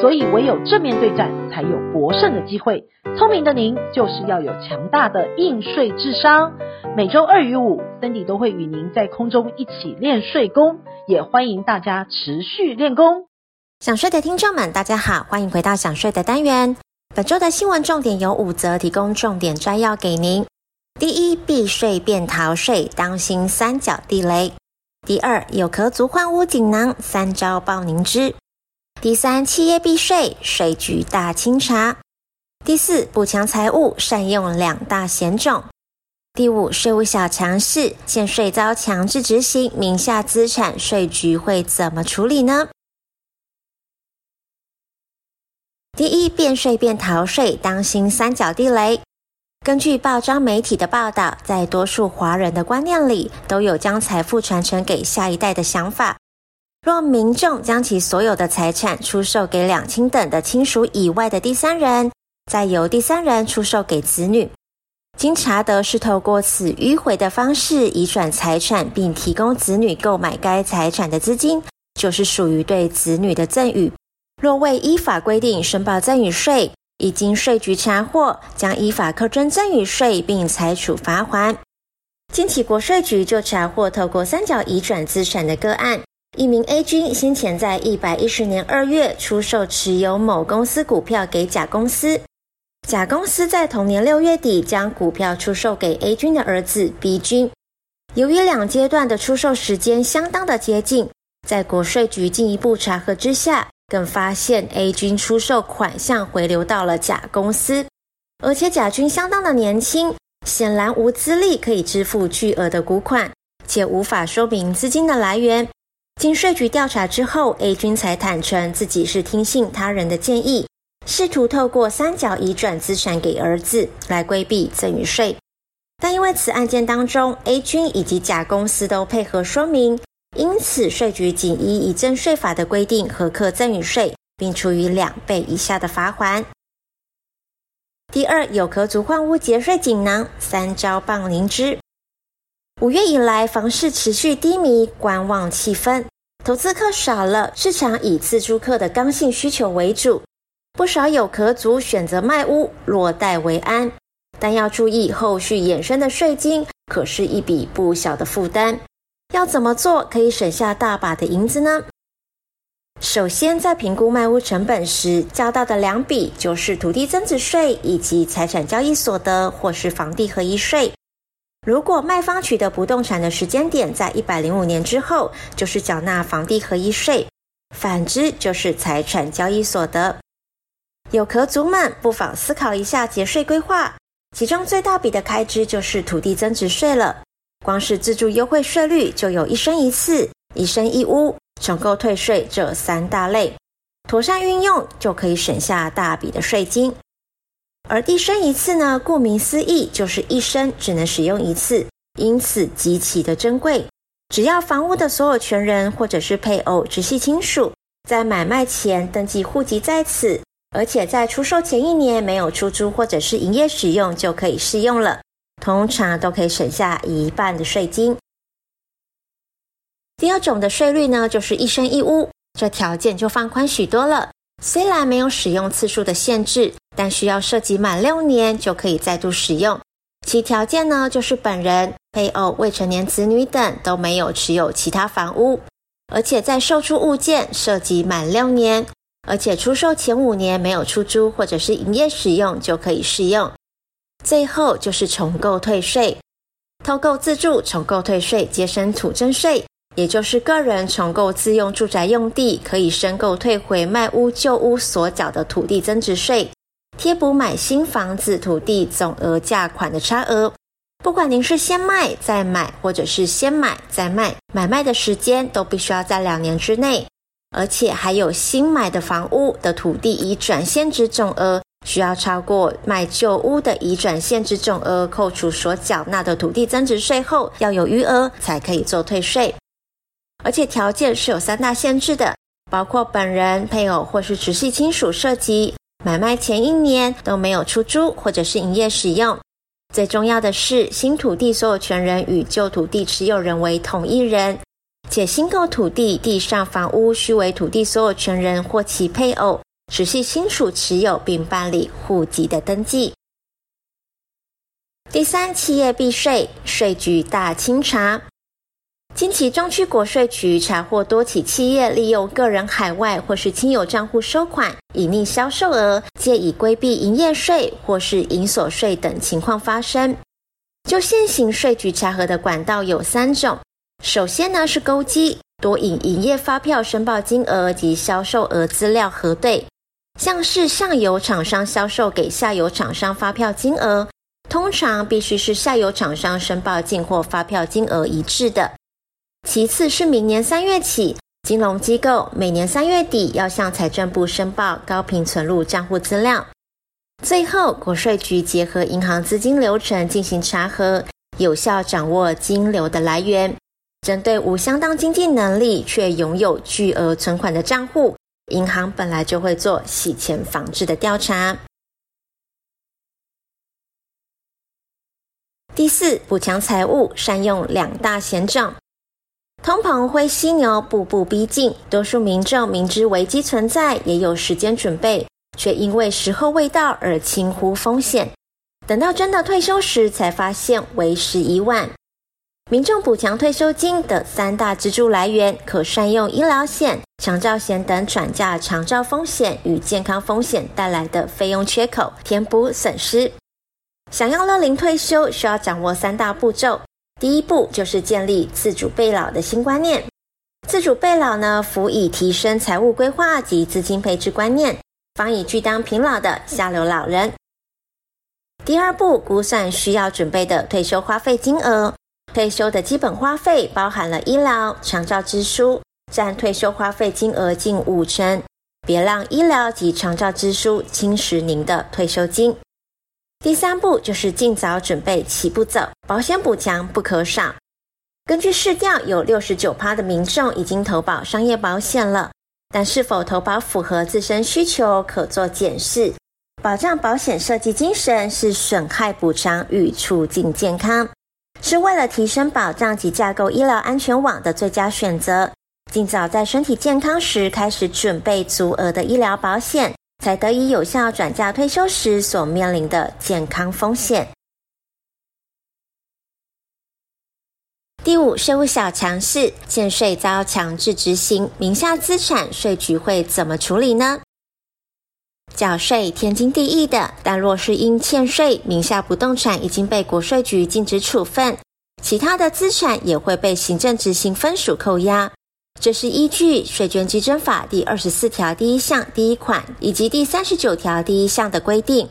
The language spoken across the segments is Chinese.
所以唯有正面对战，才有博胜的机会。聪明的您就是要有强大的应税智商。每周二与五，Cindy 都会与您在空中一起练税功，也欢迎大家持续练功。想税的听众们，大家好，欢迎回到想税的单元。本周的新闻重点有五则，提供重点摘要给您。第一，避税变逃税，当心三角地雷。第二，有壳族换屋锦囊，三招报您知。第三，企业避税，税局大清查。第四，补强财务，善用两大险种。第五，税务小常识，欠税遭强制执行，名下资产税局会怎么处理呢？第一，变税变逃税，当心三角地雷。根据报章媒体的报道，在多数华人的观念里，都有将财富传承给下一代的想法。若民众将其所有的财产出售给两亲等的亲属以外的第三人，再由第三人出售给子女。经查得是透过此迂回的方式移转财产，并提供子女购买该财产的资金，就是属于对子女的赠与。若未依法规定申报赠与税，已经税局查获，将依法课征赠与税，并裁处罚锾。近期国税局就查获透过三角移转资产的个案，一名 A 君先前在一百一十年二月出售持有某公司股票给甲公司。甲公司在同年六月底将股票出售给 A 君的儿子 B 君。由于两阶段的出售时间相当的接近，在国税局进一步查核之下，更发现 A 君出售款项回流到了甲公司，而且甲君相当的年轻，显然无资历可以支付巨额的股款，且无法说明资金的来源。经税局调查之后，A 君才坦承自己是听信他人的建议。试图透过三角移转资产给儿子来规避赠与税，但因为此案件当中 A 君以及甲公司都配合说明，因此税局仅依遗赠税法的规定核课赠与税，并处以两倍以下的罚锾。第二，有壳族换屋节税锦囊，三招报您知。五月以来，房市持续低迷，观望气氛，投资客少了，市场以自住客的刚性需求为主。不少有壳族选择卖屋落袋为安，但要注意后续衍生的税金，可是一笔不小的负担。要怎么做可以省下大把的银子呢？首先，在评估卖屋成本时，交到的两笔就是土地增值税以及财产交易所得或是房地合一税。如果卖方取得不动产的时间点在一百零五年之后，就是缴纳房地合一税；反之，就是财产交易所得。有壳族们不妨思考一下节税规划，其中最大笔的开支就是土地增值税了。光是自住优惠税率就有一生一次、一生一屋、重购退税这三大类，妥善运用就可以省下大笔的税金。而一生一次呢，顾名思义就是一生只能使用一次，因此极其的珍贵。只要房屋的所有权人或者是配偶、直系亲属在买卖前登记户籍在此。而且在出售前一年没有出租或者是营业使用就可以适用了，通常都可以省下一半的税金。第二种的税率呢，就是一生一屋，这条件就放宽许多了。虽然没有使用次数的限制，需要涉及满六年就可以再度使用。其条件呢，就是本人、配偶、未成年子女等都没有持有其他房屋，而且在售出物件涉及满六年。而且出售前五年没有出租或者是营业使用就可以适用。最后就是重购退税，偷购自住重购退税，节省土增税，也就是个人重购自用住宅用地可以申购退回卖屋旧屋所缴的土地增值税，贴补买新房子土地总额价款的差额。不管您是先卖再买，或者是先买再卖，买卖的时间都必须要在两年之内。而且还有新买的房屋的土地已转现值总额需要超过卖旧屋的已转现值总额，扣除所缴纳的土地增值税后，要有余额才可以做退税。而且条件是有三大限制的，包括本人、配偶或是直系亲属涉及，买卖前一年都没有出租或者是营业使用。最重要的是，新土地所有权人与旧土地持有人为同一人，且新购土地地上房屋须为土地所有权人或其配偶、直系亲属持有，并办理户籍的登记。第三，企业避税，税局大清查。近期中区国税局查获多起企业利用个人海外或是亲友账户收款，隐匿销售额，借以规避营业税或是营所税等情况发生。就现行税局查核的管道有三种，首先呢是勾稽，多以营业发票申报金额及销售额资料核对，像是上游厂商销售给下游厂商发票金额，通常必须是下游厂商申报进货发票金额一致的。其次是明年三月起，金融机构每年三月底要向财政部申报高频存入账户资料。最后，国税局结合银行资金流程进行查核，有效掌握金流的来源。针对无相当经济能力却拥有巨额存款的账户，银行本来就会做洗钱防治的调查。第四，补强财务，善用两大险种。通膨灰犀牛步步逼近，多数民众明知危机存在，也有时间准备，却因为时候未到而轻忽风险。等到真的退休时，才发现为时已晚。民众补强退休金的三大支柱来源，可善用医疗险、长照险等转嫁长照风险与健康风险带来的费用缺口，填补损失。想要乐龄退休，需要掌握三大步骤。第一步就是建立自主备老的新观念。自主备老呢，辅以提升财务规划及资金配置观念，防以拒当平老的下流老人。第二步，估算需要准备的退休花费金额。退休的基本花费包含了医疗、长照支出，占退休花费金额近五成。别让医疗及长照支出侵蚀您的退休金。第三步就是尽早准备齐步走，保险补强不可少。根据市调，有六十九趴的民众已经投保商业保险了，但是否投保符合自身需求，可做检视。保障保险设计精神是损害补偿与促进健康，是为了提升保障及架构医疗安全网的最佳选择。尽早在身体健康时开始准备足额的医疗保险。才得以有效转嫁退休时所面临的健康风险。第五，税务小常识：欠税遭强制执行，名下资产税局会怎么处理呢？缴税天经地义的，但若是因欠税，名下不动产已经被国税局禁止处分，其他的资产也会被行政执行分属扣押。这是依据《税捐稽征法》第二十四条第一项第一款以及第三十九条第一项的规定。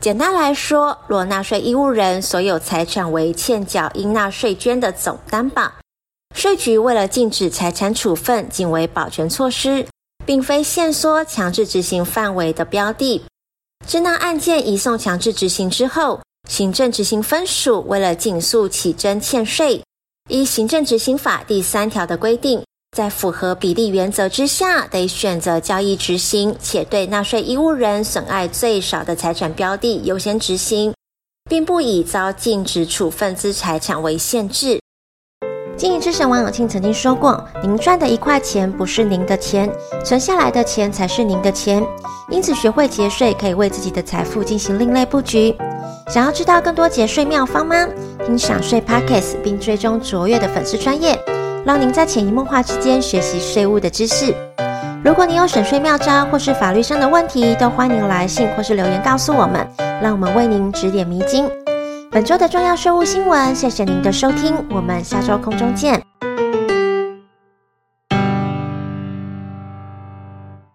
简单来说，若纳税义务人所有财产为欠缴应纳税捐的总担保，税局为了禁止财产处分，仅为保全措施，并非限缩强制执行范围的标的。滞纳案件移送强制执行之后，行政执行分署为了尽速起征欠税，依《行政执行法》第三条的规定。在符合比例原则之下，得选择交易执行，且对纳税义务人损害最少的财产标的优先执行，并不以遭禁止处分之财产为限制。经营之神王永庆曾经说过：“您赚的一块钱不是您的钱，存下来的钱才是您的钱。因此，学会节税可以为自己的财富进行另类布局。想要知道更多节税妙方吗？听享税 Podcast 并追踪卓越的粉丝专业。”让您在潜移默化之间学习税务的知识。如果你有省税妙招或是法律上的问题，都欢迎来信或是留言告诉我们，让我们为您指点迷津。本周的重要税务新闻，谢谢您的收听，我们下周空中见。